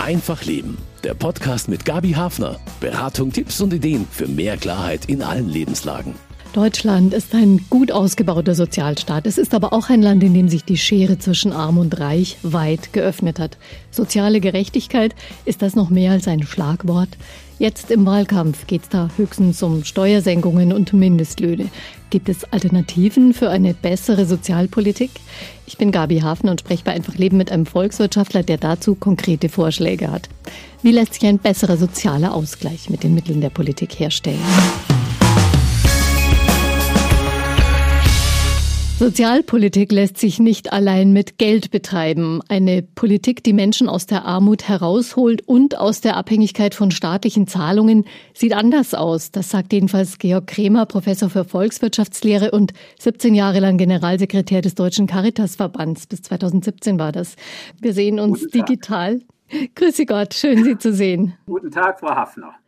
Einfach Leben. Der Podcast mit Gabi Hafner. Beratung, Tipps und Ideen für mehr Klarheit in allen Lebenslagen. Deutschland ist ein gut ausgebauter Sozialstaat. Es ist aber auch ein Land, in dem sich die Schere zwischen Arm und Reich weit geöffnet hat. Soziale Gerechtigkeit, ist das noch mehr als ein Schlagwort? Jetzt im Wahlkampf geht es da höchstens um Steuersenkungen und Mindestlöhne. Gibt es Alternativen für eine bessere Sozialpolitik? Ich bin Gabi Hafner und spreche bei Einfach Leben mit einem Volkswirtschaftler, der dazu konkrete Vorschläge hat. Wie lässt sich ein besserer sozialer Ausgleich mit den Mitteln der Politik herstellen? Sozialpolitik lässt sich nicht allein mit Geld betreiben. Eine Politik, die Menschen aus der Armut herausholt und aus der Abhängigkeit von staatlichen Zahlungen, sieht anders aus. Das sagt jedenfalls Georg Kremer, Professor für Volkswirtschaftslehre und 17 Jahre lang Generalsekretär des Deutschen Caritasverbands. Bis 2017 war das. Wir sehen uns digital. Grüße Gott, schön Sie zu sehen. Guten Tag, Frau Hafner.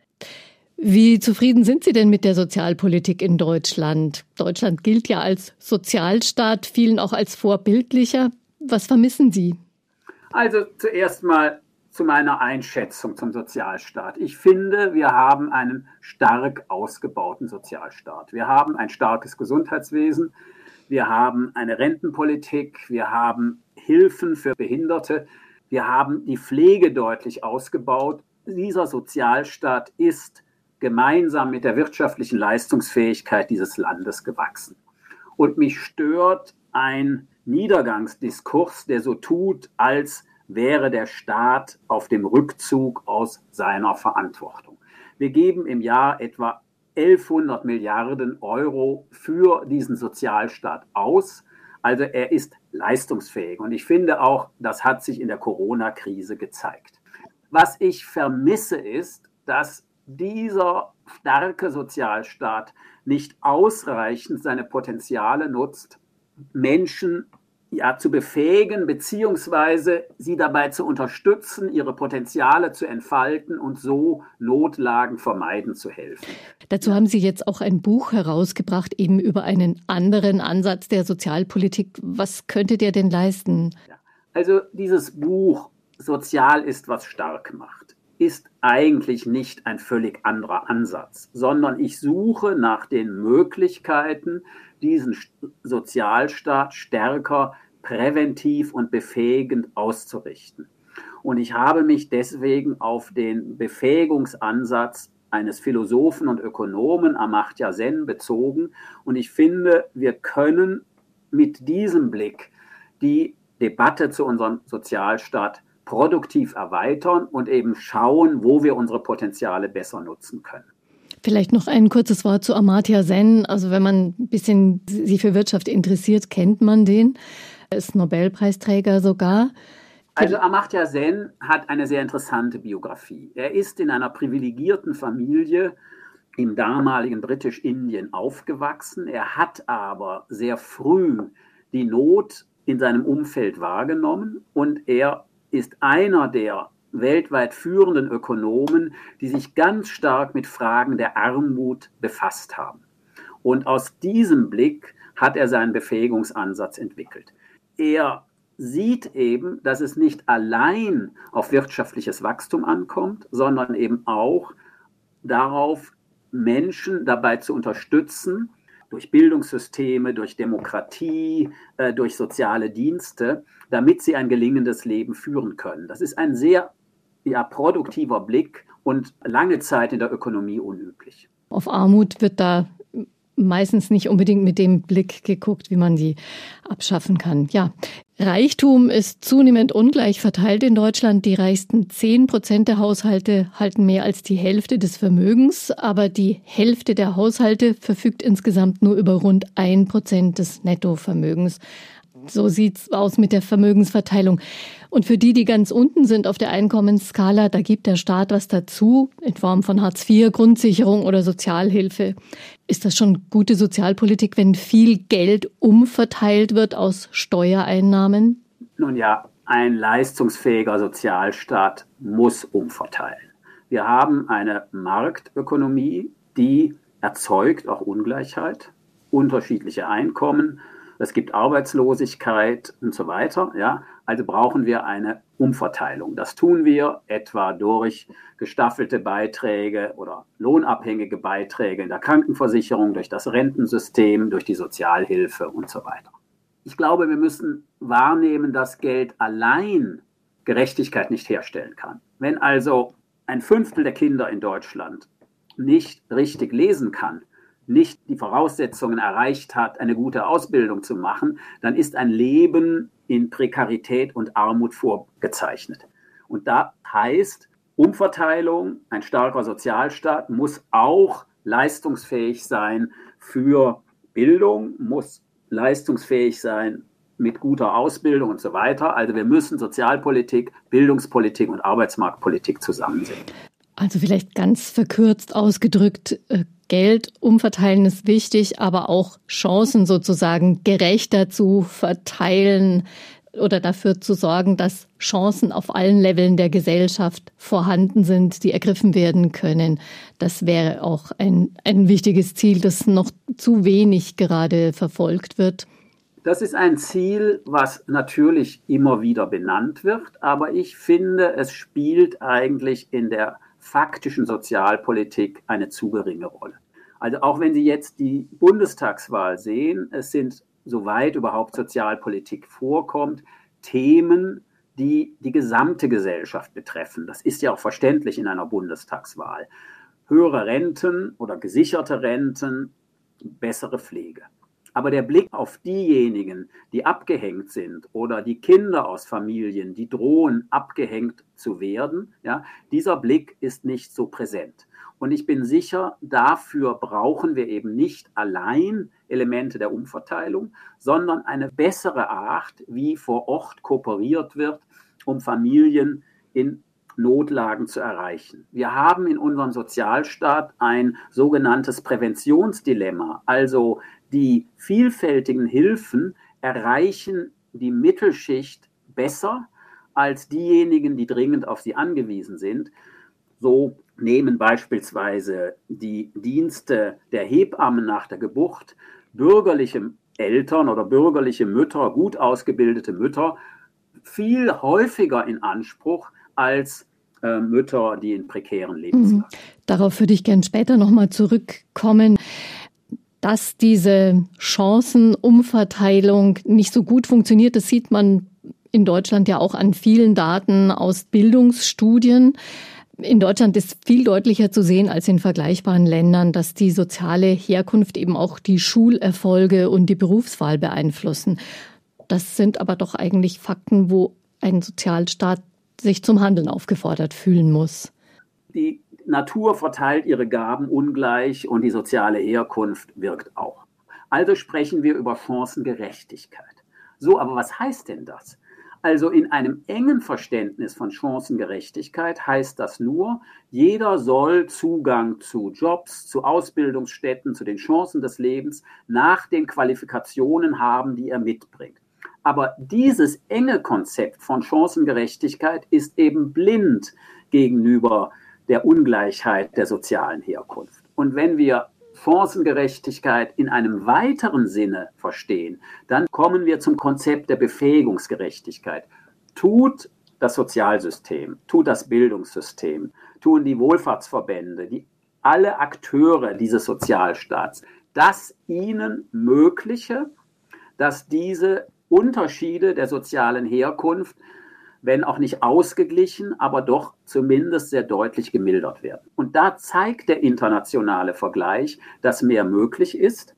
Wie zufrieden sind Sie denn mit der Sozialpolitik in Deutschland? Deutschland gilt ja als Sozialstaat, vielen auch als vorbildlicher. Was vermissen Sie? Also zuerst mal zu meiner Einschätzung zum Sozialstaat. Ich finde, wir haben einen stark ausgebauten Sozialstaat. Wir haben ein starkes Gesundheitswesen, wir haben eine Rentenpolitik, wir haben Hilfen für Behinderte, wir haben die Pflege deutlich ausgebaut. Dieser Sozialstaat ist gemeinsam mit der wirtschaftlichen Leistungsfähigkeit dieses Landes gewachsen. Und mich stört ein Niedergangsdiskurs, der so tut, als wäre der Staat auf dem Rückzug aus seiner Verantwortung. Wir geben im Jahr etwa 1100 Milliarden Euro für diesen Sozialstaat aus. Also er ist leistungsfähig. Und ich finde auch, das hat sich in der Corona-Krise gezeigt. Was ich vermisse ist, dass dieser starke Sozialstaat nicht ausreichend seine Potenziale nutzt, Menschen ja, zu befähigen, beziehungsweise sie dabei zu unterstützen, ihre Potenziale zu entfalten und so Notlagen vermeiden zu helfen. Dazu haben Sie jetzt auch ein Buch herausgebracht, eben über einen anderen Ansatz der Sozialpolitik. Was könntet ihr denn leisten? Also dieses Buch Sozial ist, was stark macht ist eigentlich nicht ein völlig anderer Ansatz, sondern ich suche nach den Möglichkeiten, diesen Sozialstaat stärker präventiv und befähigend auszurichten. Und ich habe mich deswegen auf den Befähigungsansatz eines Philosophen und Ökonomen Amartya Sen bezogen. Und ich finde, wir können mit diesem Blick die Debatte zu unserem Sozialstaat produktiv erweitern und eben schauen, wo wir unsere Potenziale besser nutzen können. Vielleicht noch ein kurzes Wort zu Amartya Sen. Also wenn man ein bisschen sich für Wirtschaft interessiert, kennt man den. Er ist Nobelpreisträger sogar. Also Amartya Sen hat eine sehr interessante Biografie. Er ist in einer privilegierten Familie im damaligen Britisch-Indien aufgewachsen. Er hat aber sehr früh die Not in seinem Umfeld wahrgenommen und er ist einer der weltweit führenden Ökonomen, die sich ganz stark mit Fragen der Armut befasst haben. Und aus diesem Blick hat er seinen Befähigungsansatz entwickelt. Er sieht eben, dass es nicht allein auf wirtschaftliches Wachstum ankommt, sondern eben auch darauf, Menschen dabei zu unterstützen, durch Bildungssysteme, durch Demokratie, äh, durch soziale Dienste, damit sie ein gelingendes Leben führen können. Das ist ein sehr ja, produktiver Blick und lange Zeit in der Ökonomie unüblich. Auf Armut wird da meistens nicht unbedingt mit dem Blick geguckt, wie man sie abschaffen kann. Ja, Reichtum ist zunehmend ungleich verteilt in Deutschland. Die reichsten 10 Prozent der Haushalte halten mehr als die Hälfte des Vermögens, aber die Hälfte der Haushalte verfügt insgesamt nur über rund ein Prozent des Nettovermögens. So sieht's aus mit der Vermögensverteilung. Und für die, die ganz unten sind auf der Einkommensskala, da gibt der Staat was dazu in Form von Hartz IV, Grundsicherung oder Sozialhilfe. Ist das schon gute Sozialpolitik, wenn viel Geld umverteilt wird aus Steuereinnahmen? Nun ja, ein leistungsfähiger Sozialstaat muss umverteilen. Wir haben eine Marktökonomie, die erzeugt auch Ungleichheit, unterschiedliche Einkommen es gibt Arbeitslosigkeit und so weiter. Ja? Also brauchen wir eine Umverteilung. Das tun wir etwa durch gestaffelte Beiträge oder lohnabhängige Beiträge in der Krankenversicherung, durch das Rentensystem, durch die Sozialhilfe und so weiter. Ich glaube, wir müssen wahrnehmen, dass Geld allein Gerechtigkeit nicht herstellen kann. Wenn also ein Fünftel der Kinder in Deutschland nicht richtig lesen kann, nicht die Voraussetzungen erreicht hat, eine gute Ausbildung zu machen, dann ist ein Leben in Prekarität und Armut vorgezeichnet. Und da heißt, Umverteilung, ein starker Sozialstaat muss auch leistungsfähig sein für Bildung, muss leistungsfähig sein mit guter Ausbildung und so weiter. Also wir müssen Sozialpolitik, Bildungspolitik und Arbeitsmarktpolitik zusammensehen. Also vielleicht ganz verkürzt ausgedrückt, äh, Geld umverteilen ist wichtig, aber auch Chancen sozusagen gerechter zu verteilen oder dafür zu sorgen, dass Chancen auf allen Leveln der Gesellschaft vorhanden sind, die ergriffen werden können. Das wäre auch ein, ein wichtiges Ziel, das noch zu wenig gerade verfolgt wird. Das ist ein Ziel, was natürlich immer wieder benannt wird, aber ich finde, es spielt eigentlich in der faktischen Sozialpolitik eine zu geringe Rolle. Also auch wenn Sie jetzt die Bundestagswahl sehen, es sind, soweit überhaupt Sozialpolitik vorkommt, Themen, die die gesamte Gesellschaft betreffen. Das ist ja auch verständlich in einer Bundestagswahl. Höhere Renten oder gesicherte Renten, bessere Pflege. Aber der Blick auf diejenigen, die abgehängt sind oder die Kinder aus Familien, die drohen, abgehängt zu werden, ja, dieser Blick ist nicht so präsent. Und ich bin sicher, dafür brauchen wir eben nicht allein Elemente der Umverteilung, sondern eine bessere Art, wie vor Ort kooperiert wird, um Familien in Notlagen zu erreichen. Wir haben in unserem Sozialstaat ein sogenanntes Präventionsdilemma, also die vielfältigen Hilfen erreichen die Mittelschicht besser als diejenigen, die dringend auf sie angewiesen sind. So nehmen beispielsweise die Dienste der Hebammen nach der Geburt bürgerliche Eltern oder bürgerliche Mütter, gut ausgebildete Mütter, viel häufiger in Anspruch als äh, Mütter, die in prekären Lebenslagen. Mhm. Darauf würde ich gerne später nochmal zurückkommen dass diese Chancenumverteilung nicht so gut funktioniert. Das sieht man in Deutschland ja auch an vielen Daten aus Bildungsstudien. In Deutschland ist viel deutlicher zu sehen als in vergleichbaren Ländern, dass die soziale Herkunft eben auch die Schulerfolge und die Berufswahl beeinflussen. Das sind aber doch eigentlich Fakten, wo ein Sozialstaat sich zum Handeln aufgefordert fühlen muss. Die Natur verteilt ihre Gaben ungleich und die soziale Herkunft wirkt auch. Also sprechen wir über Chancengerechtigkeit. So, aber was heißt denn das? Also in einem engen Verständnis von Chancengerechtigkeit heißt das nur, jeder soll Zugang zu Jobs, zu Ausbildungsstätten, zu den Chancen des Lebens nach den Qualifikationen haben, die er mitbringt. Aber dieses enge Konzept von Chancengerechtigkeit ist eben blind gegenüber der Ungleichheit der sozialen Herkunft. Und wenn wir Chancengerechtigkeit in einem weiteren Sinne verstehen, dann kommen wir zum Konzept der Befähigungsgerechtigkeit. Tut das Sozialsystem, tut das Bildungssystem, tun die Wohlfahrtsverbände, die, alle Akteure dieses Sozialstaats das ihnen mögliche, dass diese Unterschiede der sozialen Herkunft wenn auch nicht ausgeglichen, aber doch zumindest sehr deutlich gemildert werden. Und da zeigt der internationale Vergleich, dass mehr möglich ist.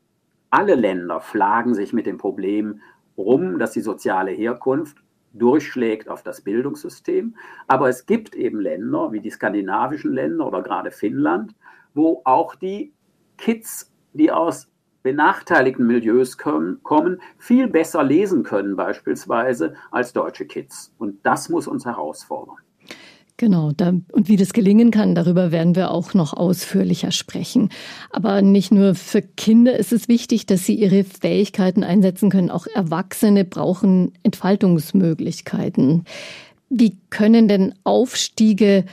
Alle Länder schlagen sich mit dem Problem rum, dass die soziale Herkunft durchschlägt auf das Bildungssystem. Aber es gibt eben Länder, wie die skandinavischen Länder oder gerade Finnland, wo auch die Kids, die aus benachteiligten Milieus kommen, kommen, viel besser lesen können beispielsweise als deutsche Kids. Und das muss uns herausfordern. Genau, da, und wie das gelingen kann, darüber werden wir auch noch ausführlicher sprechen. Aber nicht nur für Kinder ist es wichtig, dass sie ihre Fähigkeiten einsetzen können. Auch Erwachsene brauchen Entfaltungsmöglichkeiten. Wie können denn Aufstiege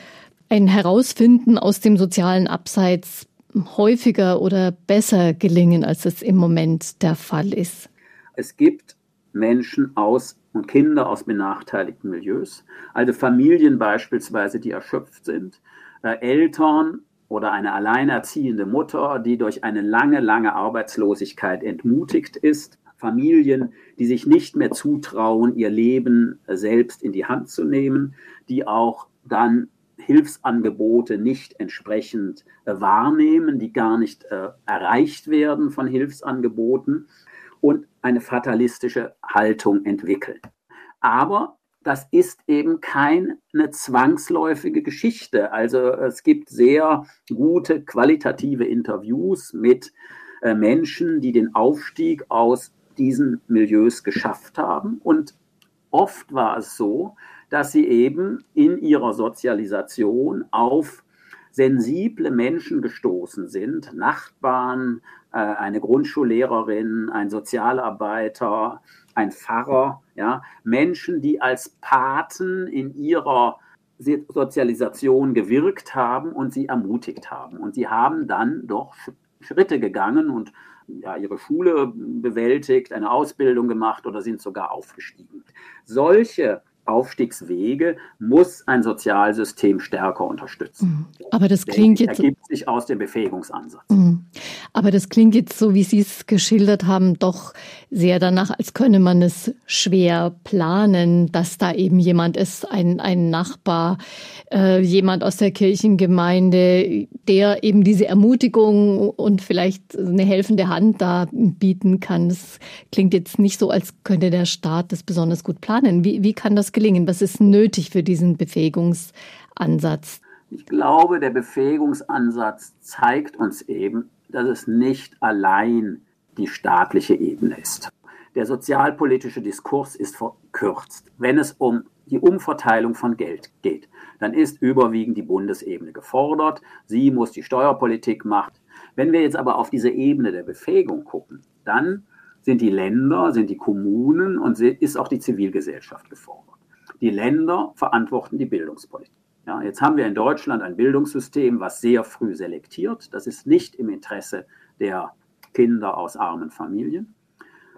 ein Herausfinden aus dem sozialen Abseits häufiger oder besser gelingen, als es im Moment der Fall ist? Es gibt Menschen aus und Kinder aus benachteiligten Milieus, also Familien beispielsweise, die erschöpft sind, äh, Eltern oder eine alleinerziehende Mutter, die durch eine lange, lange Arbeitslosigkeit entmutigt ist, Familien, die sich nicht mehr zutrauen, ihr Leben selbst in die Hand zu nehmen, die auch dann Hilfsangebote nicht entsprechend äh, wahrnehmen, die gar nicht äh, erreicht werden von Hilfsangeboten und eine fatalistische Haltung entwickeln. Aber das ist eben keine zwangsläufige Geschichte. Also es gibt sehr gute qualitative Interviews mit äh, Menschen, die den Aufstieg aus diesen Milieus geschafft haben. Und oft war es so, dass sie eben in ihrer Sozialisation auf sensible Menschen gestoßen sind, Nachbarn, äh, eine Grundschullehrerin, ein Sozialarbeiter, ein Pfarrer, ja, Menschen, die als Paten in ihrer Sozialisation gewirkt haben und sie ermutigt haben. Und sie haben dann doch Schritte gegangen und ja, ihre Schule bewältigt, eine Ausbildung gemacht oder sind sogar aufgestiegen. Solche Aufstiegswege muss ein Sozialsystem stärker unterstützen. Mhm. Aber das klingt jetzt. ergibt sich aus dem Befähigungsansatz. Mhm. Aber das klingt jetzt so, wie Sie es geschildert haben, doch sehr danach, als könne man es schwer planen, dass da eben jemand ist, ein, ein Nachbar, äh, jemand aus der Kirchengemeinde, der eben diese Ermutigung und vielleicht eine helfende Hand da bieten kann. Das klingt jetzt nicht so, als könnte der Staat das besonders gut planen. Wie, wie kann das gelingen? Was ist nötig für diesen Befähigungsansatz? Ich glaube, der Befähigungsansatz zeigt uns eben, dass es nicht allein die staatliche Ebene ist. Der sozialpolitische Diskurs ist verkürzt. Wenn es um die Umverteilung von Geld geht, dann ist überwiegend die Bundesebene gefordert. Sie muss die Steuerpolitik machen. Wenn wir jetzt aber auf diese Ebene der Befähigung gucken, dann sind die Länder, sind die Kommunen und ist auch die Zivilgesellschaft gefordert. Die Länder verantworten die Bildungspolitik. Ja, jetzt haben wir in Deutschland ein Bildungssystem, was sehr früh selektiert. Das ist nicht im Interesse der Kinder aus armen Familien.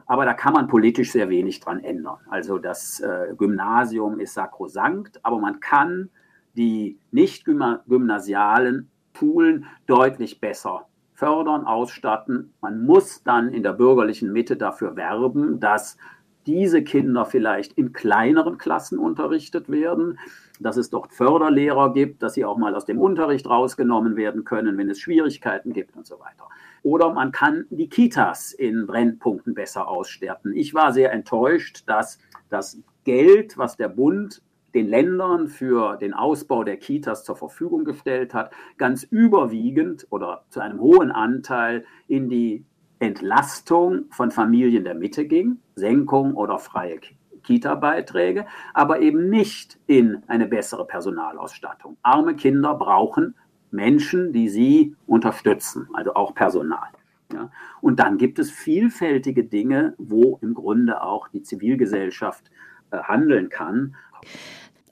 Aber da kann man politisch sehr wenig dran ändern. Also das äh, Gymnasium ist sakrosankt, aber man kann die nicht gymnasialen Schulen deutlich besser fördern, ausstatten. Man muss dann in der bürgerlichen Mitte dafür werben, dass diese Kinder vielleicht in kleineren Klassen unterrichtet werden, dass es dort Förderlehrer gibt, dass sie auch mal aus dem Unterricht rausgenommen werden können, wenn es Schwierigkeiten gibt und so weiter. Oder man kann die Kitas in Brennpunkten besser ausstatten. Ich war sehr enttäuscht, dass das Geld, was der Bund den Ländern für den Ausbau der Kitas zur Verfügung gestellt hat, ganz überwiegend oder zu einem hohen Anteil in die Entlastung von Familien der Mitte ging, Senkung oder freie Kita-Beiträge, aber eben nicht in eine bessere Personalausstattung. Arme Kinder brauchen Menschen, die sie unterstützen, also auch Personal. Ja. Und dann gibt es vielfältige Dinge, wo im Grunde auch die Zivilgesellschaft äh, handeln kann.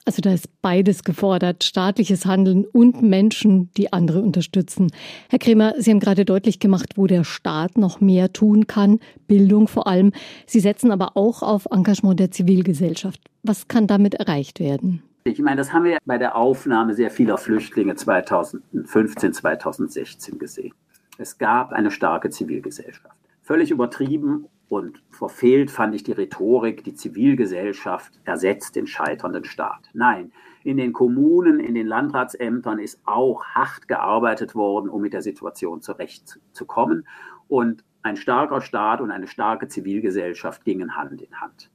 Also da ist beides gefordert, staatliches Handeln und Menschen, die andere unterstützen. Herr Kremer, Sie haben gerade deutlich gemacht, wo der Staat noch mehr tun kann, Bildung vor allem. Sie setzen aber auch auf Engagement der Zivilgesellschaft. Was kann damit erreicht werden? Ich meine, das haben wir bei der Aufnahme sehr vieler Flüchtlinge 2015, 2016 gesehen. Es gab eine starke Zivilgesellschaft. Völlig übertrieben und verfehlt fand ich die Rhetorik, die Zivilgesellschaft ersetzt den scheiternden Staat. Nein, in den Kommunen, in den Landratsämtern ist auch hart gearbeitet worden, um mit der Situation zurechtzukommen. Und ein starker Staat und eine starke Zivilgesellschaft gingen Hand in Hand.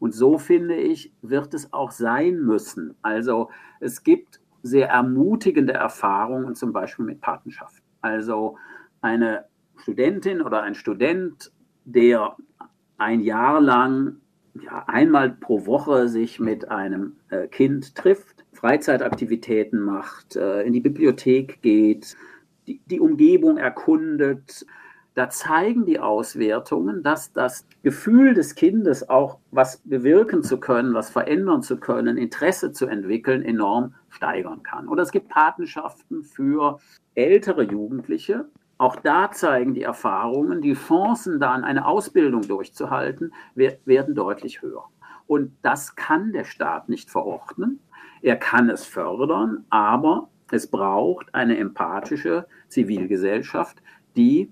Und so finde ich, wird es auch sein müssen. Also es gibt sehr ermutigende Erfahrungen, zum Beispiel mit Patenschaft. Also eine Studentin oder ein Student der ein Jahr lang ja, einmal pro Woche sich mit einem äh, Kind trifft, Freizeitaktivitäten macht, äh, in die Bibliothek geht, die, die Umgebung erkundet. Da zeigen die Auswertungen, dass das Gefühl des Kindes auch was bewirken zu können, was verändern zu können, Interesse zu entwickeln, enorm steigern kann. Oder es gibt Patenschaften für ältere Jugendliche, auch da zeigen die Erfahrungen, die Chancen, dann eine Ausbildung durchzuhalten, werden deutlich höher. Und das kann der Staat nicht verordnen. Er kann es fördern, aber es braucht eine empathische Zivilgesellschaft, die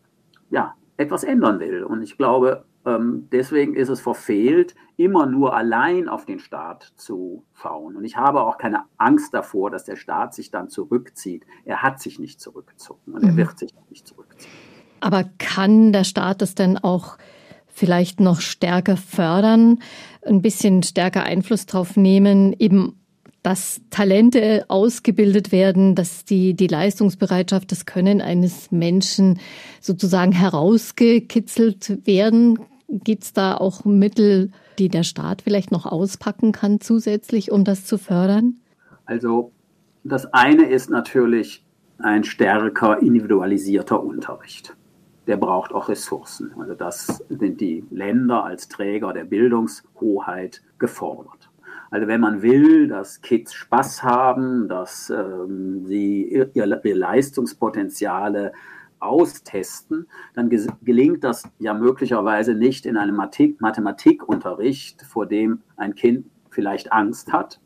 ja, etwas ändern will. Und ich glaube, ähm, deswegen ist es verfehlt, immer nur allein auf den Staat zu schauen. Und ich habe auch keine Angst davor, dass der Staat sich dann zurückzieht. Er hat sich nicht zurückgezogen und er mhm. wird sich nicht zurückziehen. Aber kann der Staat das denn auch vielleicht noch stärker fördern, ein bisschen stärker Einfluss drauf nehmen, eben dass Talente ausgebildet werden, dass die, die Leistungsbereitschaft, das Können eines Menschen sozusagen herausgekitzelt werden? Gibt es da auch Mittel, die der Staat vielleicht noch auspacken kann zusätzlich, um das zu fördern? Also das eine ist natürlich ein stärker individualisierter Unterricht. Der braucht auch Ressourcen. Also das sind die Länder als Träger der Bildungshoheit gefordert. Also wenn man will, dass Kids Spaß haben, dass ähm, sie ihre, ihre Leistungspotenziale austesten, dann gelingt das ja möglicherweise nicht in einem Mathematikunterricht, vor dem ein Kind vielleicht Angst hat,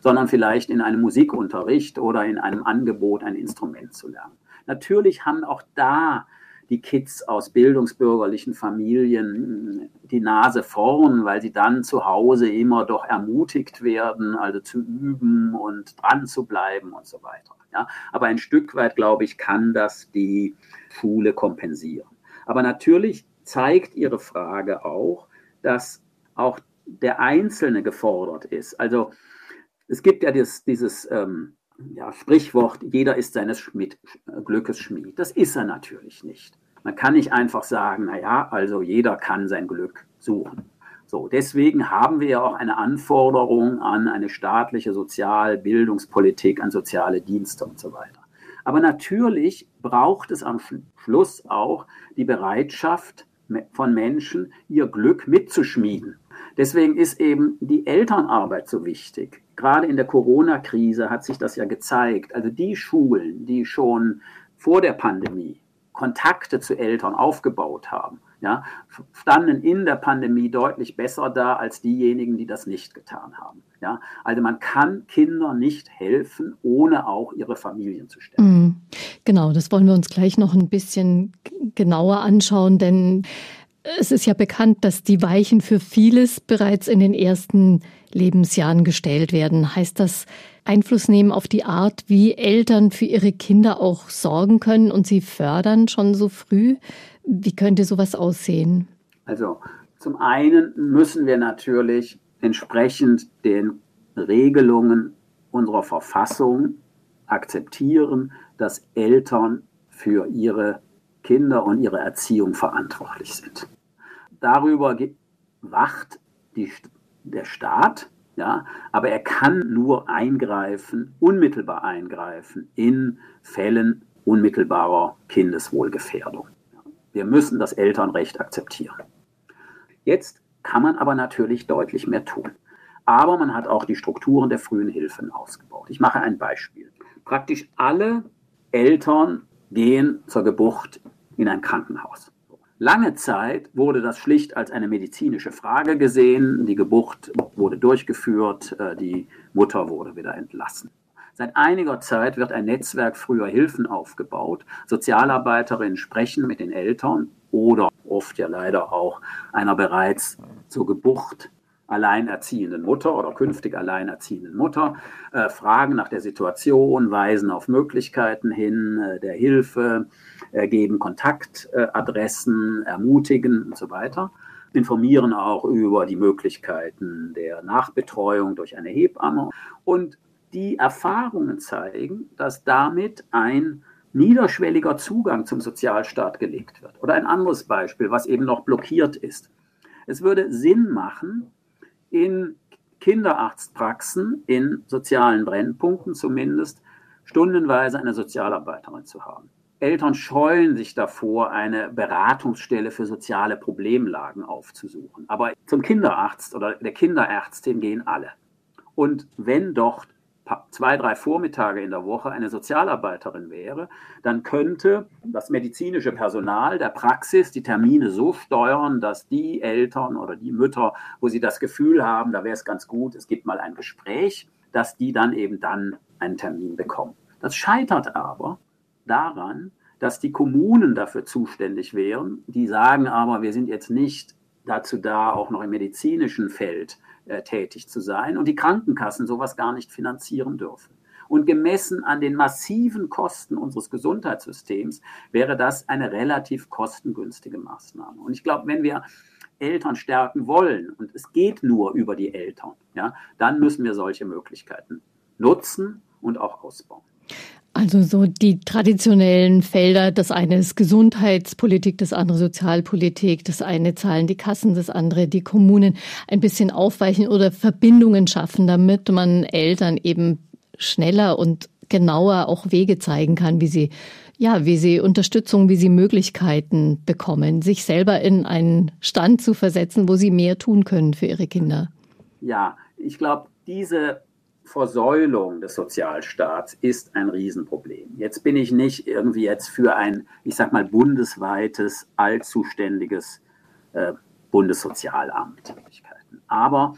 sondern vielleicht in einem Musikunterricht oder in einem Angebot, ein Instrument zu lernen. Natürlich haben auch da die Kids aus bildungsbürgerlichen Familien die Nase vorn, weil sie dann zu Hause immer doch ermutigt werden, also zu üben und dran zu bleiben und so weiter. Ja, aber ein Stück weit, glaube ich, kann das die Schule kompensieren. Aber natürlich zeigt Ihre Frage auch, dass auch der Einzelne gefordert ist. Also es gibt ja dieses, dieses ähm, ja, Sprichwort, jeder ist seines Schmied, Glückes Schmied. Das ist er natürlich nicht. Man kann nicht einfach sagen, naja, also jeder kann sein Glück suchen. So, deswegen haben wir ja auch eine Anforderung an eine staatliche Sozialbildungspolitik, an soziale Dienste und so weiter. Aber natürlich braucht es am Schluss auch die Bereitschaft von Menschen, ihr Glück mitzuschmieden. Deswegen ist eben die Elternarbeit so wichtig. Gerade in der Corona-Krise hat sich das ja gezeigt. Also die Schulen, die schon vor der Pandemie Kontakte zu Eltern aufgebaut haben, ja, standen in der Pandemie deutlich besser da als diejenigen, die das nicht getan haben. Ja, also man kann Kindern nicht helfen, ohne auch ihre Familien zu stärken. Mhm. Genau, das wollen wir uns gleich noch ein bisschen genauer anschauen, denn es ist ja bekannt, dass die Weichen für vieles bereits in den ersten Lebensjahren gestellt werden. Heißt das Einfluss nehmen auf die Art, wie Eltern für ihre Kinder auch sorgen können und sie fördern schon so früh? Wie könnte sowas aussehen? Also zum einen müssen wir natürlich entsprechend den Regelungen unserer Verfassung akzeptieren, dass Eltern für ihre Kinder und ihre Erziehung verantwortlich sind. Darüber wacht die, der Staat, ja, aber er kann nur eingreifen, unmittelbar eingreifen in Fällen unmittelbarer Kindeswohlgefährdung. Wir müssen das Elternrecht akzeptieren. Jetzt kann man aber natürlich deutlich mehr tun. Aber man hat auch die Strukturen der frühen Hilfen ausgebaut. Ich mache ein Beispiel. Praktisch alle Eltern gehen zur Geburt in ein Krankenhaus. Lange Zeit wurde das schlicht als eine medizinische Frage gesehen. Die Geburt wurde durchgeführt, äh, die Mutter wurde wieder entlassen. Seit einiger Zeit wird ein Netzwerk früher Hilfen aufgebaut. Sozialarbeiterinnen sprechen mit den Eltern oder oft ja leider auch einer bereits zur Geburt alleinerziehenden Mutter oder künftig alleinerziehenden Mutter, äh, fragen nach der Situation, weisen auf Möglichkeiten hin äh, der Hilfe, äh, geben Kontaktadressen, ermutigen und so weiter, informieren auch über die Möglichkeiten der Nachbetreuung durch eine Hebamme. Und die Erfahrungen zeigen, dass damit ein niederschwelliger Zugang zum Sozialstaat gelegt wird. Oder ein anderes Beispiel, was eben noch blockiert ist. Es würde Sinn machen, in Kinderarztpraxen, in sozialen Brennpunkten zumindest, stundenweise eine Sozialarbeiterin zu haben. Eltern scheuen sich davor, eine Beratungsstelle für soziale Problemlagen aufzusuchen. Aber zum Kinderarzt oder der Kinderärztin gehen alle. Und wenn dort zwei, drei Vormittage in der Woche eine Sozialarbeiterin wäre, dann könnte das medizinische Personal der Praxis die Termine so steuern, dass die Eltern oder die Mütter, wo sie das Gefühl haben, da wäre es ganz gut, es gibt mal ein Gespräch, dass die dann eben dann einen Termin bekommen. Das scheitert aber daran, dass die Kommunen dafür zuständig wären. Die sagen aber, wir sind jetzt nicht dazu da, auch noch im medizinischen Feld äh, tätig zu sein und die Krankenkassen sowas gar nicht finanzieren dürfen. Und gemessen an den massiven Kosten unseres Gesundheitssystems wäre das eine relativ kostengünstige Maßnahme. Und ich glaube, wenn wir Eltern stärken wollen, und es geht nur über die Eltern, ja, dann müssen wir solche Möglichkeiten nutzen und auch ausbauen. Also so die traditionellen Felder, das eine ist Gesundheitspolitik, das andere Sozialpolitik, das eine zahlen die Kassen, das andere die Kommunen, ein bisschen aufweichen oder Verbindungen schaffen, damit man Eltern eben schneller und genauer auch Wege zeigen kann, wie sie ja, wie sie Unterstützung, wie sie Möglichkeiten bekommen, sich selber in einen Stand zu versetzen, wo sie mehr tun können für ihre Kinder. Ja, ich glaube, diese Versäulung des Sozialstaats ist ein Riesenproblem. Jetzt bin ich nicht irgendwie jetzt für ein, ich sag mal, bundesweites, allzuständiges äh, Bundessozialamt. Aber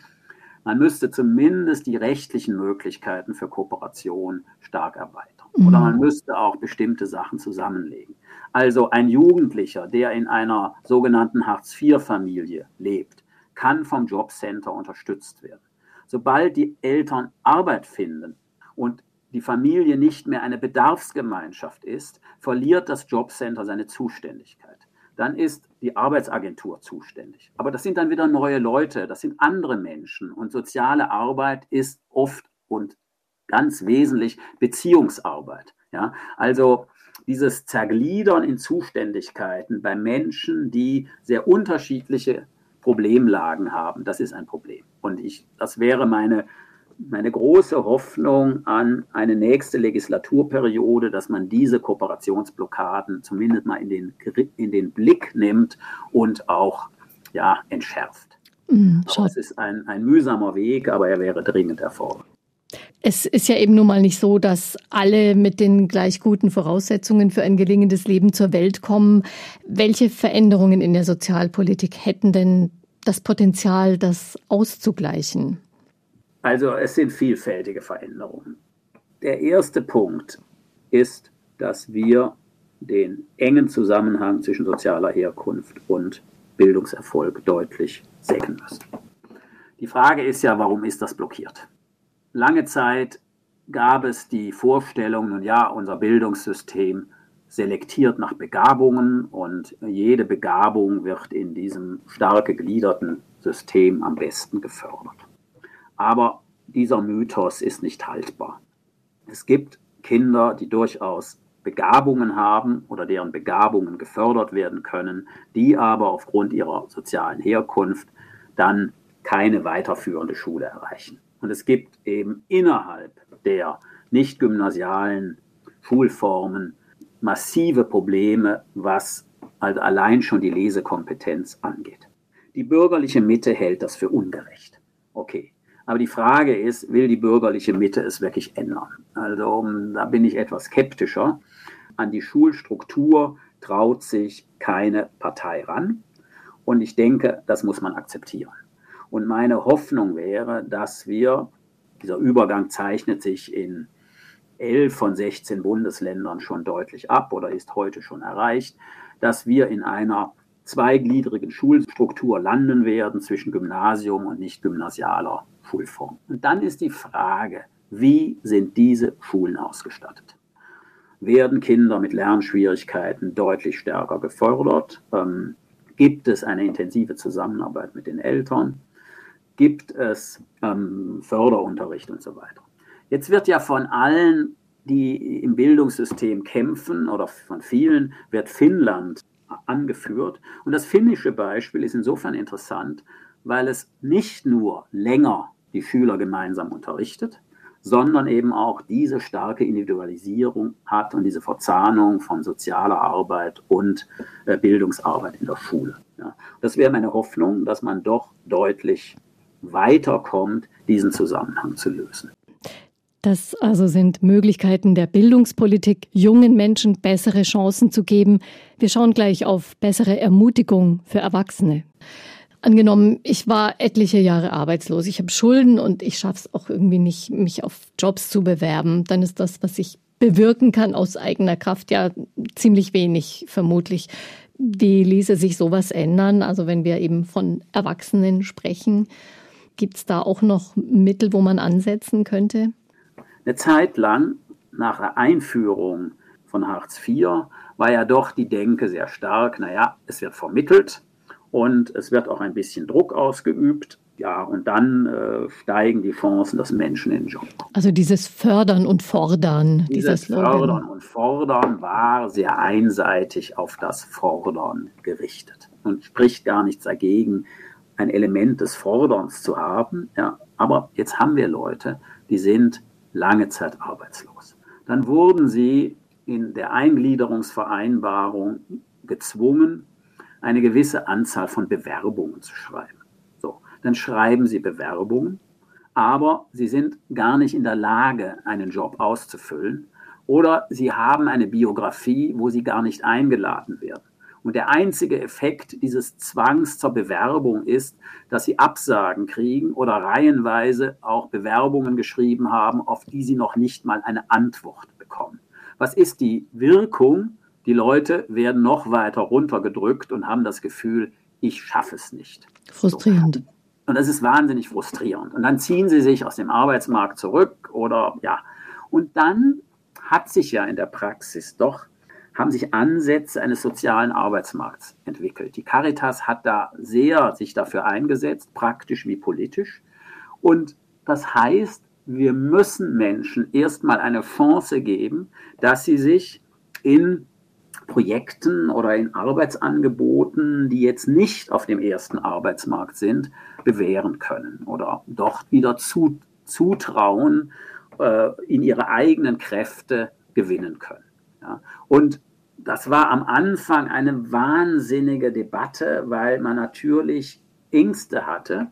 man müsste zumindest die rechtlichen Möglichkeiten für Kooperation stark erweitern. Mhm. Oder man müsste auch bestimmte Sachen zusammenlegen. Also ein Jugendlicher, der in einer sogenannten Hartz-IV-Familie lebt, kann vom Jobcenter unterstützt werden. Sobald die Eltern Arbeit finden und die Familie nicht mehr eine Bedarfsgemeinschaft ist, verliert das Jobcenter seine Zuständigkeit. Dann ist die Arbeitsagentur zuständig. Aber das sind dann wieder neue Leute, das sind andere Menschen. Und soziale Arbeit ist oft und ganz wesentlich Beziehungsarbeit. Ja? Also dieses Zergliedern in Zuständigkeiten bei Menschen, die sehr unterschiedliche Problemlagen haben, das ist ein Problem. Und ich, das wäre meine, meine große Hoffnung an eine nächste Legislaturperiode, dass man diese Kooperationsblockaden zumindest mal in den, in den Blick nimmt und auch ja, entschärft. Mhm, es ist ein, ein mühsamer Weg, aber er wäre dringend erforderlich. Es ist ja eben nun mal nicht so, dass alle mit den gleich guten Voraussetzungen für ein gelingendes Leben zur Welt kommen. Welche Veränderungen in der Sozialpolitik hätten denn das Potenzial, das auszugleichen? Also es sind vielfältige Veränderungen. Der erste Punkt ist, dass wir den engen Zusammenhang zwischen sozialer Herkunft und Bildungserfolg deutlich senken müssen. Die Frage ist ja, warum ist das blockiert? lange Zeit gab es die Vorstellung, nun ja, unser Bildungssystem selektiert nach Begabungen und jede Begabung wird in diesem stark gegliederten System am besten gefördert. Aber dieser Mythos ist nicht haltbar. Es gibt Kinder, die durchaus Begabungen haben oder deren Begabungen gefördert werden können, die aber aufgrund ihrer sozialen Herkunft dann keine weiterführende Schule erreichen. Und es gibt eben innerhalb der nicht gymnasialen Schulformen massive Probleme, was also allein schon die Lesekompetenz angeht. Die bürgerliche Mitte hält das für ungerecht. Okay. Aber die Frage ist, will die bürgerliche Mitte es wirklich ändern? Also da bin ich etwas skeptischer. An die Schulstruktur traut sich keine Partei ran. Und ich denke, das muss man akzeptieren. Und meine Hoffnung wäre, dass wir, dieser Übergang zeichnet sich in elf von 16 Bundesländern schon deutlich ab oder ist heute schon erreicht, dass wir in einer zweigliedrigen Schulstruktur landen werden zwischen Gymnasium und nicht gymnasialer Schulform. Und dann ist die Frage, wie sind diese Schulen ausgestattet? Werden Kinder mit Lernschwierigkeiten deutlich stärker gefördert? Ähm, gibt es eine intensive Zusammenarbeit mit den Eltern? gibt es ähm, Förderunterricht und so weiter. Jetzt wird ja von allen, die im Bildungssystem kämpfen oder von vielen, wird Finnland angeführt. Und das finnische Beispiel ist insofern interessant, weil es nicht nur länger die Schüler gemeinsam unterrichtet, sondern eben auch diese starke Individualisierung hat und diese Verzahnung von sozialer Arbeit und äh, Bildungsarbeit in der Schule. Das wäre meine Hoffnung, dass man doch deutlich weiterkommt, diesen Zusammenhang zu lösen. Das also sind Möglichkeiten der Bildungspolitik, jungen Menschen bessere Chancen zu geben. Wir schauen gleich auf bessere Ermutigung für Erwachsene. Angenommen, ich war etliche Jahre arbeitslos, ich habe Schulden und ich schaffe es auch irgendwie nicht, mich auf Jobs zu bewerben, dann ist das, was ich bewirken kann aus eigener Kraft, ja ziemlich wenig vermutlich. Wie ließe sich sowas ändern? Also wenn wir eben von Erwachsenen sprechen, gibt es da auch noch Mittel, wo man ansetzen könnte? Eine Zeit lang nach der Einführung von Hartz IV war ja doch die Denke sehr stark, naja, es wird vermittelt und es wird auch ein bisschen Druck ausgeübt. Ja, und dann äh, steigen die Chancen, dass Menschen in den Job. Also dieses Fördern und Fordern. Dieses Fördern und Fordern war sehr einseitig auf das Fordern gerichtet und spricht gar nichts dagegen, ein Element des Forderns zu haben. Ja, aber jetzt haben wir Leute, die sind lange Zeit arbeitslos. Dann wurden sie in der Eingliederungsvereinbarung gezwungen, eine gewisse Anzahl von Bewerbungen zu schreiben. So, dann schreiben sie Bewerbungen, aber sie sind gar nicht in der Lage, einen Job auszufüllen oder sie haben eine Biografie, wo sie gar nicht eingeladen werden. Und der einzige Effekt dieses Zwangs zur Bewerbung ist, dass sie Absagen kriegen oder reihenweise auch Bewerbungen geschrieben haben, auf die sie noch nicht mal eine Antwort bekommen. Was ist die Wirkung? Die Leute werden noch weiter runtergedrückt und haben das Gefühl, ich schaffe es nicht. Frustrierend. So. Und das ist wahnsinnig frustrierend. Und dann ziehen sie sich aus dem Arbeitsmarkt zurück oder ja. Und dann hat sich ja in der Praxis doch haben sich Ansätze eines sozialen Arbeitsmarkts entwickelt. Die Caritas hat da sehr sich dafür eingesetzt, praktisch wie politisch. Und das heißt, wir müssen Menschen erstmal eine Chance geben, dass sie sich in Projekten oder in Arbeitsangeboten, die jetzt nicht auf dem ersten Arbeitsmarkt sind, bewähren können oder dort wieder zu, zutrauen, äh, in ihre eigenen Kräfte gewinnen können. Ja. Und das war am Anfang eine wahnsinnige Debatte, weil man natürlich Ängste hatte.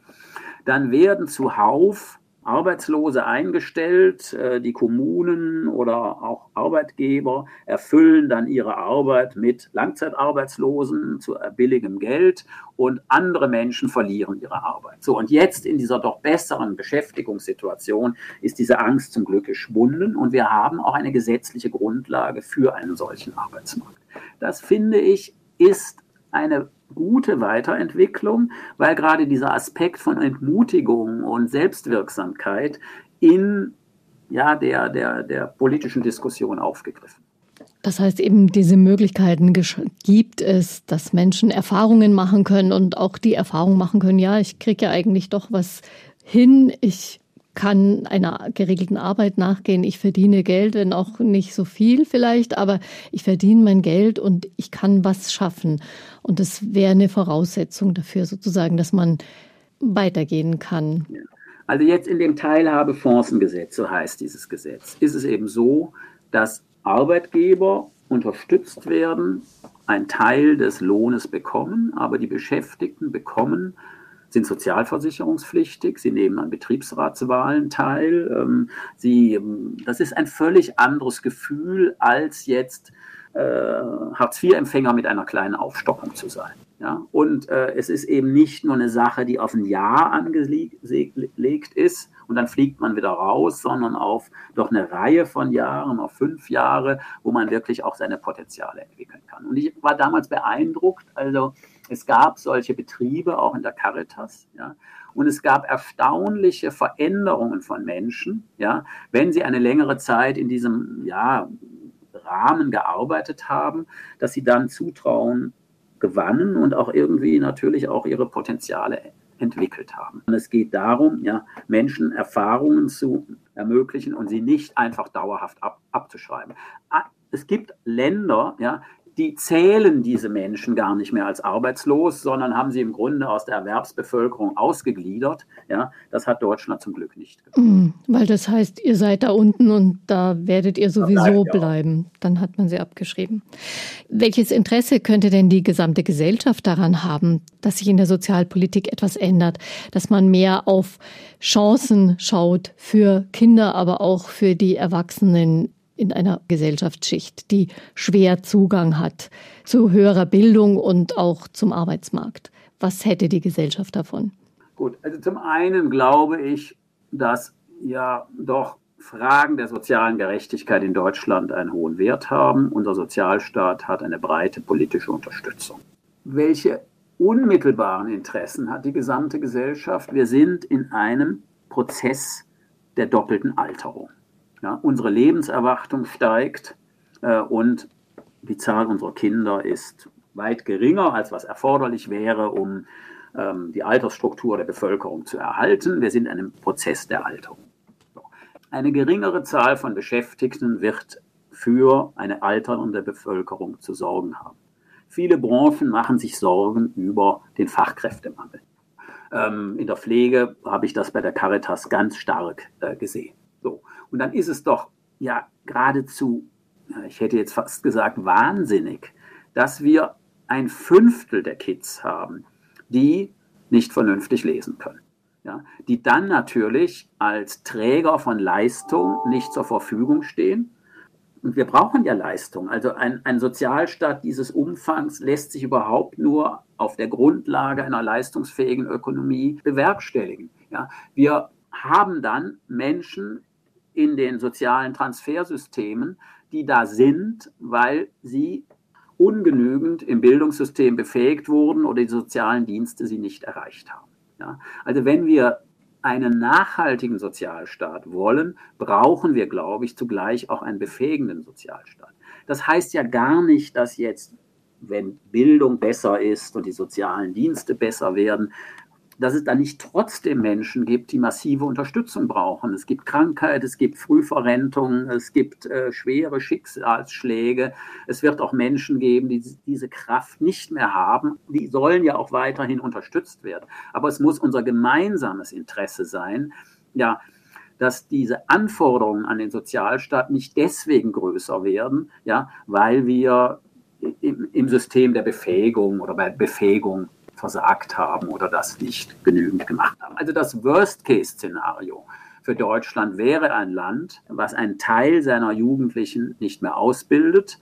Dann werden zuhauf Arbeitslose eingestellt. Äh, die Kommunen oder auch Arbeitgeber erfüllen dann ihre Arbeit mit Langzeitarbeitslosen zu billigem Geld und andere Menschen verlieren ihre Arbeit. So, und jetzt in dieser doch besseren Beschäftigungssituation ist diese Angst zum Glück geschwunden und wir haben auch eine gesetzliche Grundlage für einen solchen Arbeitsmarkt. Das finde ich ist eine gute Weiterentwicklung, weil gerade dieser Aspekt von Entmutigung und Selbstwirksamkeit in ja, der, der, der politischen Diskussion aufgegriffen. Das heißt eben, diese Möglichkeiten gibt es, dass Menschen Erfahrungen machen können und auch die Erfahrung machen können, ja, ich kriege ja eigentlich doch was hin, ich kann einer geregelten Arbeit nachgehen. Ich verdiene Geld, wenn auch nicht so viel vielleicht, aber ich verdiene mein Geld und ich kann was schaffen. Und das wäre eine Voraussetzung dafür sozusagen, dass man weitergehen kann. Also jetzt in dem Teilhabefondsengesetz, so heißt dieses Gesetz, ist es eben so, dass Arbeitgeber unterstützt werden, einen Teil des Lohnes bekommen, aber die Beschäftigten bekommen sind sozialversicherungspflichtig, sie nehmen an Betriebsratswahlen teil. Ähm, sie, ähm, das ist ein völlig anderes Gefühl, als jetzt äh, Hartz-IV-Empfänger mit einer kleinen Aufstockung zu sein. Ja? Und äh, es ist eben nicht nur eine Sache, die auf ein Jahr angelegt ist und dann fliegt man wieder raus, sondern auf doch eine Reihe von Jahren, auf fünf Jahre, wo man wirklich auch seine Potenziale entwickeln kann. Und ich war damals beeindruckt, also es gab solche Betriebe auch in der Caritas, ja. Und es gab erstaunliche Veränderungen von Menschen, ja, wenn sie eine längere Zeit in diesem, ja, Rahmen gearbeitet haben, dass sie dann Zutrauen gewannen und auch irgendwie natürlich auch ihre Potenziale entwickelt haben. Und es geht darum, ja, Menschen Erfahrungen zu ermöglichen und sie nicht einfach dauerhaft ab, abzuschreiben. Ah, es gibt Länder, ja, die zählen diese Menschen gar nicht mehr als arbeitslos, sondern haben sie im Grunde aus der Erwerbsbevölkerung ausgegliedert. Ja, das hat Deutschland zum Glück nicht. Mhm, weil das heißt, ihr seid da unten und da werdet ihr sowieso bleiben. Dann hat man sie abgeschrieben. Welches Interesse könnte denn die gesamte Gesellschaft daran haben, dass sich in der Sozialpolitik etwas ändert, dass man mehr auf Chancen schaut für Kinder, aber auch für die Erwachsenen in einer Gesellschaftsschicht, die schwer Zugang hat zu höherer Bildung und auch zum Arbeitsmarkt. Was hätte die Gesellschaft davon? Gut, also zum einen glaube ich, dass ja doch Fragen der sozialen Gerechtigkeit in Deutschland einen hohen Wert haben. Unser Sozialstaat hat eine breite politische Unterstützung. Welche unmittelbaren Interessen hat die gesamte Gesellschaft? Wir sind in einem Prozess der doppelten Alterung. Ja, unsere Lebenserwartung steigt äh, und die Zahl unserer Kinder ist weit geringer, als was erforderlich wäre, um ähm, die Altersstruktur der Bevölkerung zu erhalten. Wir sind in einem Prozess der Alterung. Eine geringere Zahl von Beschäftigten wird für eine alternde Bevölkerung zu sorgen haben. Viele Branchen machen sich Sorgen über den Fachkräftemangel. Ähm, in der Pflege habe ich das bei der Caritas ganz stark äh, gesehen. So. Und dann ist es doch ja geradezu, ich hätte jetzt fast gesagt, wahnsinnig, dass wir ein Fünftel der Kids haben, die nicht vernünftig lesen können. Ja, die dann natürlich als Träger von Leistung nicht zur Verfügung stehen. Und wir brauchen ja Leistung. Also ein, ein Sozialstaat dieses Umfangs lässt sich überhaupt nur auf der Grundlage einer leistungsfähigen Ökonomie bewerkstelligen. Ja, wir haben dann Menschen in den sozialen Transfersystemen, die da sind, weil sie ungenügend im Bildungssystem befähigt wurden oder die sozialen Dienste sie nicht erreicht haben. Ja? Also wenn wir einen nachhaltigen Sozialstaat wollen, brauchen wir, glaube ich, zugleich auch einen befähigenden Sozialstaat. Das heißt ja gar nicht, dass jetzt, wenn Bildung besser ist und die sozialen Dienste besser werden, dass es da nicht trotzdem Menschen gibt, die massive Unterstützung brauchen. Es gibt Krankheit, es gibt Frühverrentung, es gibt äh, schwere Schicksalsschläge. Es wird auch Menschen geben, die diese Kraft nicht mehr haben. Die sollen ja auch weiterhin unterstützt werden. Aber es muss unser gemeinsames Interesse sein, ja, dass diese Anforderungen an den Sozialstaat nicht deswegen größer werden, ja, weil wir im, im System der Befähigung oder bei Befähigung versagt haben oder das nicht genügend gemacht haben. Also das Worst-Case-Szenario für Deutschland wäre ein Land, was einen Teil seiner Jugendlichen nicht mehr ausbildet,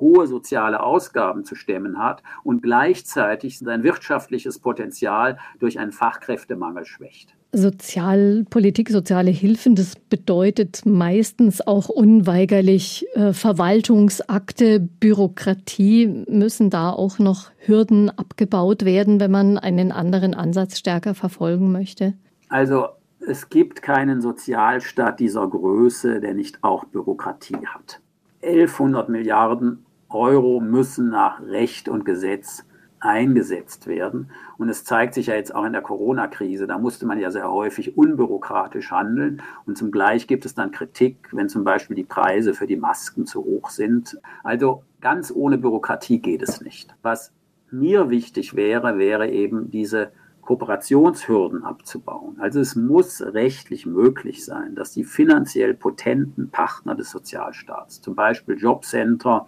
hohe soziale Ausgaben zu stemmen hat und gleichzeitig sein wirtschaftliches Potenzial durch einen Fachkräftemangel schwächt. Sozialpolitik, soziale Hilfen, das bedeutet meistens auch unweigerlich äh, Verwaltungsakte, Bürokratie. Müssen da auch noch Hürden abgebaut werden, wenn man einen anderen Ansatz stärker verfolgen möchte? Also es gibt keinen Sozialstaat dieser Größe, der nicht auch Bürokratie hat. 1100 Milliarden Euro müssen nach Recht und Gesetz eingesetzt werden. Und es zeigt sich ja jetzt auch in der Corona-Krise, da musste man ja sehr häufig unbürokratisch handeln. Und zum Gleich gibt es dann Kritik, wenn zum Beispiel die Preise für die Masken zu hoch sind. Also ganz ohne Bürokratie geht es nicht. Was mir wichtig wäre, wäre eben diese Kooperationshürden abzubauen. Also es muss rechtlich möglich sein, dass die finanziell potenten Partner des Sozialstaats, zum Beispiel Jobcenter,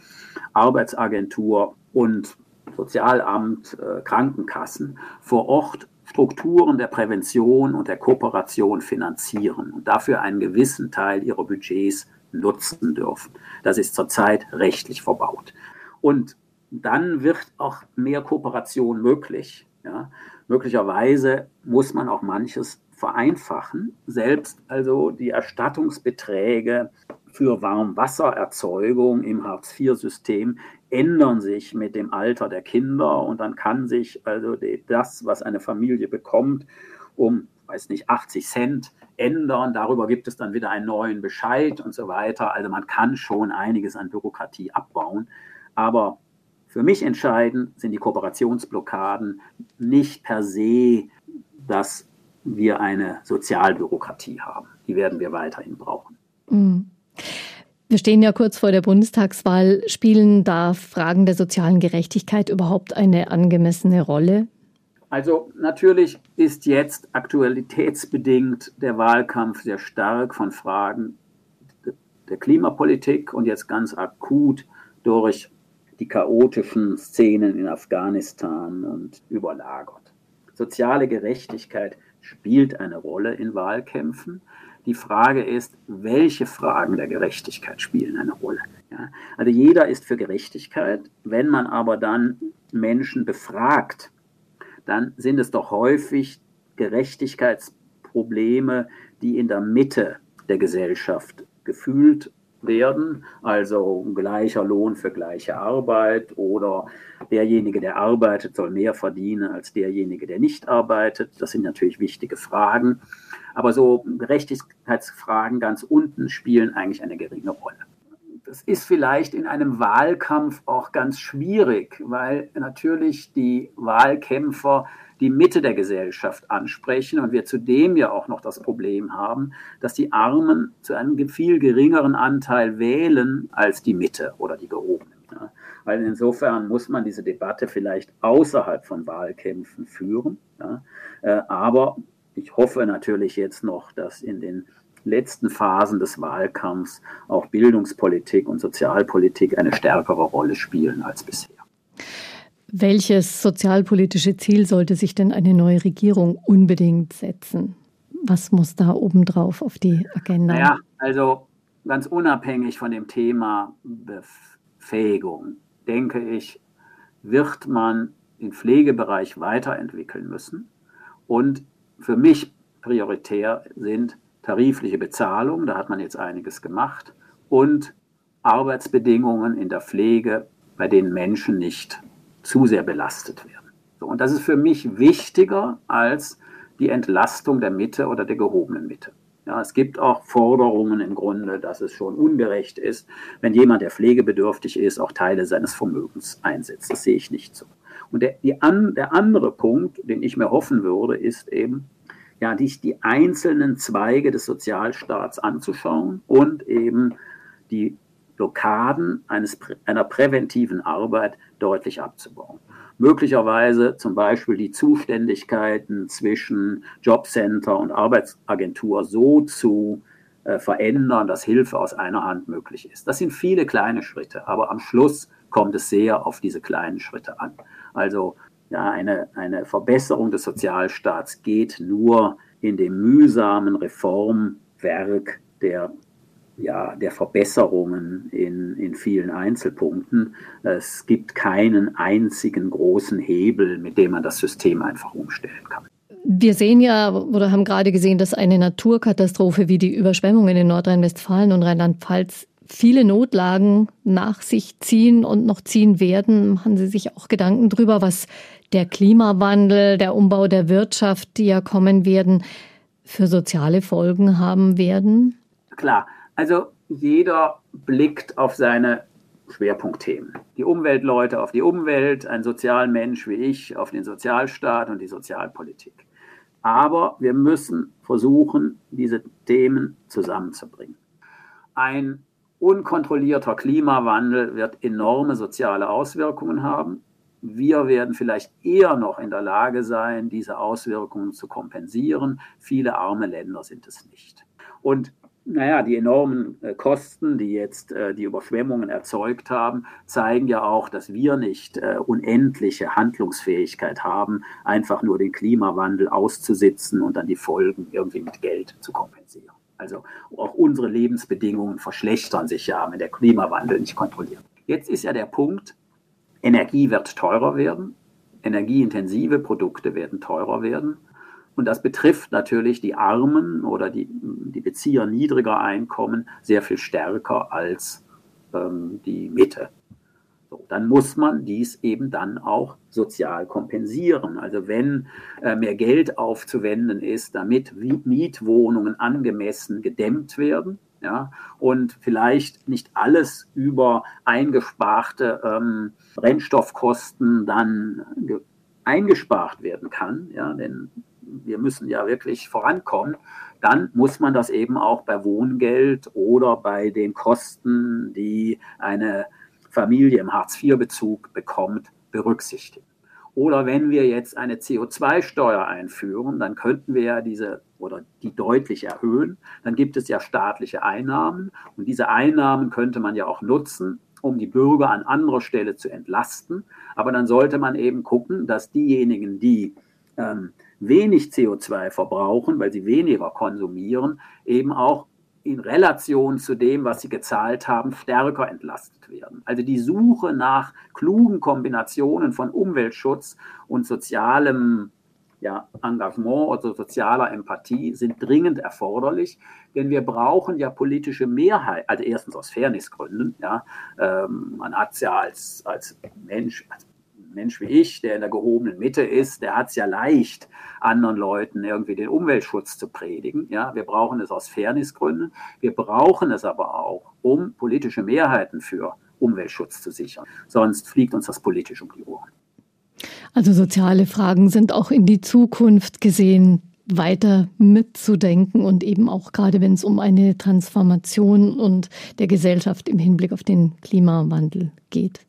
Arbeitsagentur und Sozialamt, äh, Krankenkassen vor Ort Strukturen der Prävention und der Kooperation finanzieren und dafür einen gewissen Teil ihrer Budgets nutzen dürfen. Das ist zurzeit rechtlich verbaut. Und dann wird auch mehr Kooperation möglich. Ja. Möglicherweise muss man auch manches vereinfachen, selbst also die Erstattungsbeträge für Warmwassererzeugung im Hartz-IV-System ändern sich mit dem Alter der Kinder und dann kann sich also das, was eine Familie bekommt, um, weiß nicht, 80 Cent ändern. Darüber gibt es dann wieder einen neuen Bescheid und so weiter. Also man kann schon einiges an Bürokratie abbauen. Aber für mich entscheidend sind die Kooperationsblockaden nicht per se, dass wir eine Sozialbürokratie haben. Die werden wir weiterhin brauchen. Mhm. Wir stehen ja kurz vor der Bundestagswahl. Spielen da Fragen der sozialen Gerechtigkeit überhaupt eine angemessene Rolle? Also natürlich ist jetzt aktualitätsbedingt der Wahlkampf sehr stark von Fragen der Klimapolitik und jetzt ganz akut durch die chaotischen Szenen in Afghanistan und überlagert. Soziale Gerechtigkeit spielt eine Rolle in Wahlkämpfen. Die Frage ist, welche Fragen der Gerechtigkeit spielen eine Rolle? Ja, also jeder ist für Gerechtigkeit. Wenn man aber dann Menschen befragt, dann sind es doch häufig Gerechtigkeitsprobleme, die in der Mitte der Gesellschaft gefühlt werden, also gleicher Lohn für gleiche Arbeit oder derjenige, der arbeitet, soll mehr verdienen als derjenige, der nicht arbeitet. Das sind natürlich wichtige Fragen. Aber so Gerechtigkeitsfragen ganz unten spielen eigentlich eine geringe Rolle. Das ist vielleicht in einem Wahlkampf auch ganz schwierig, weil natürlich die Wahlkämpfer die Mitte der Gesellschaft ansprechen und wir zudem ja auch noch das Problem haben, dass die Armen zu einem viel geringeren Anteil wählen als die Mitte oder die Gehobenen. Weil insofern muss man diese Debatte vielleicht außerhalb von Wahlkämpfen führen. Äh, aber ich hoffe natürlich jetzt noch, dass in den letzten Phasen des Wahlkampfs auch Bildungspolitik und Sozialpolitik eine stärkere Rolle spielen als bisher. Welches sozialpolitische Ziel sollte sich denn eine neue Regierung unbedingt setzen? Was muss da obendrauf auf die Agenda? Naja, also ganz unabhängig von dem Thema Befähigung, denke ich, wird man den Pflegebereich weiterentwickeln müssen. Und für mich prioritär sind tarifliche Bezahlung, da hat man jetzt einiges gemacht, und Arbeitsbedingungen in der Pflege, bei denen Menschen nicht zu sehr belastet werden. So, und das ist für mich wichtiger als die Entlastung der Mitte oder der gehobenen Mitte. Ja, es gibt auch Forderungen im Grunde, dass es schon ungerecht ist, wenn jemand, der pflegebedürftig ist, auch Teile seines Vermögens einsetzt. Das sehe ich nicht so. Und der, an, der andere Punkt, den ich mir hoffen würde, ist eben, ja, die, die einzelnen Zweige des Sozialstaats anzuschauen und eben die Blockaden eines, einer präventiven Arbeit deutlich abzubauen. Möglicherweise zum Beispiel die Zuständigkeiten zwischen Jobcenter und Arbeitsagentur so zu äh, verändern, dass Hilfe aus einer Hand möglich ist. Das sind viele kleine Schritte, aber am Schluss kommt es sehr auf diese kleinen Schritte an. Also ja, eine, eine Verbesserung des Sozialstaats geht nur in dem mühsamen Reformwerk der ja, der Verbesserungen in, in vielen Einzelpunkten. Es gibt keinen einzigen großen Hebel, mit dem man das System einfach umstellen kann. Wir sehen ja oder haben gerade gesehen, dass eine Naturkatastrophe wie die Überschwemmungen in Nordrhein-Westfalen und Rheinland-Pfalz viele Notlagen nach sich ziehen und noch ziehen werden. Machen Sie sich auch Gedanken darüber, was der Klimawandel, der Umbau der Wirtschaft, die ja kommen werden, für soziale Folgen haben werden? Klar, also jeder blickt auf seine Schwerpunktthemen. Die Umweltleute auf die Umwelt, ein Sozialmensch wie ich auf den Sozialstaat und die Sozialpolitik. Aber wir müssen versuchen, diese Themen zusammenzubringen. Ein unkontrollierter Klimawandel wird enorme soziale Auswirkungen haben. Wir werden vielleicht eher noch in der Lage sein, diese Auswirkungen zu kompensieren. Viele arme Länder sind es nicht. Und naja, die enormen äh, Kosten, die jetzt äh, die Überschwemmungen erzeugt haben, zeigen ja auch, dass wir nicht äh, unendliche Handlungsfähigkeit haben, einfach nur den Klimawandel auszusitzen und dann die Folgen irgendwie mit Geld zu kompensieren. Also auch unsere Lebensbedingungen verschlechtern sich ja, wenn der Klimawandel nicht kontrolliert. Jetzt ist ja der Punkt, Energie wird teurer werden, energieintensive Produkte werden teurer werden. Und das betrifft natürlich die Armen oder die, die Bezieher niedriger Einkommen sehr viel stärker als ähm, die Mitte. So, dann muss man dies eben dann auch sozial kompensieren. Also wenn äh, mehr Geld aufzuwenden ist, damit Mietwohnungen angemessen gedämmt werden, ja, und vielleicht nicht alles über eingesparte ähm, Brennstoffkosten dann eingespart werden kann, ja, denn wir müssen ja wirklich vorankommen, dann muss man das eben auch bei Wohngeld oder bei den Kosten, die eine Familie im Hartz-IV-Bezug bekommt, berücksichtigen. Oder wenn wir jetzt eine CO2-Steuer einführen, dann könnten wir ja diese oder die deutlich erhöhen. Dann gibt es ja staatliche Einnahmen und diese Einnahmen könnte man ja auch nutzen, um die Bürger an anderer Stelle zu entlasten. Aber dann sollte man eben gucken, dass diejenigen, die ähm, wenig CO2 verbrauchen, weil sie weniger konsumieren, eben auch in Relation zu dem, was sie gezahlt haben, stärker entlastet werden. Also die Suche nach klugen Kombinationen von Umweltschutz und sozialem ja, Engagement oder sozialer Empathie sind dringend erforderlich, denn wir brauchen ja politische Mehrheit, also erstens aus Fairnessgründen, ja, ähm, man hat es ja als, als Mensch, als Mensch wie ich, der in der gehobenen Mitte ist, der hat es ja leicht, anderen Leuten irgendwie den Umweltschutz zu predigen. Ja, wir brauchen es aus Fairnessgründen. Wir brauchen es aber auch, um politische Mehrheiten für Umweltschutz zu sichern. Sonst fliegt uns das politisch um die Ohren. Also soziale Fragen sind auch in die Zukunft gesehen weiter mitzudenken und eben auch gerade wenn es um eine Transformation und der Gesellschaft im Hinblick auf den Klimawandel geht.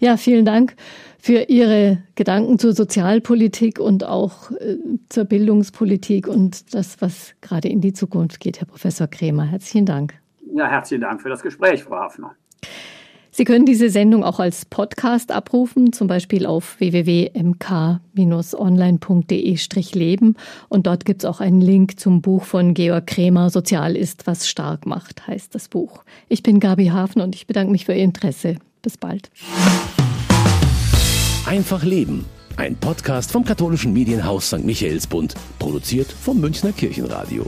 Ja, vielen Dank für Ihre Gedanken zur Sozialpolitik und auch äh, zur Bildungspolitik und das, was gerade in die Zukunft geht, Herr Professor Kremer. Herzlichen Dank. Ja, herzlichen Dank für das Gespräch, Frau Hafner. Sie können diese Sendung auch als Podcast abrufen, zum Beispiel auf www.mk-online.de-leben. Und dort gibt es auch einen Link zum Buch von Georg Kremer, Sozial ist, was stark macht, heißt das Buch. Ich bin Gabi Hafen und ich bedanke mich für Ihr Interesse. Bis bald. Einfach Leben. Ein Podcast vom katholischen Medienhaus St. Michaelsbund, produziert vom Münchner Kirchenradio.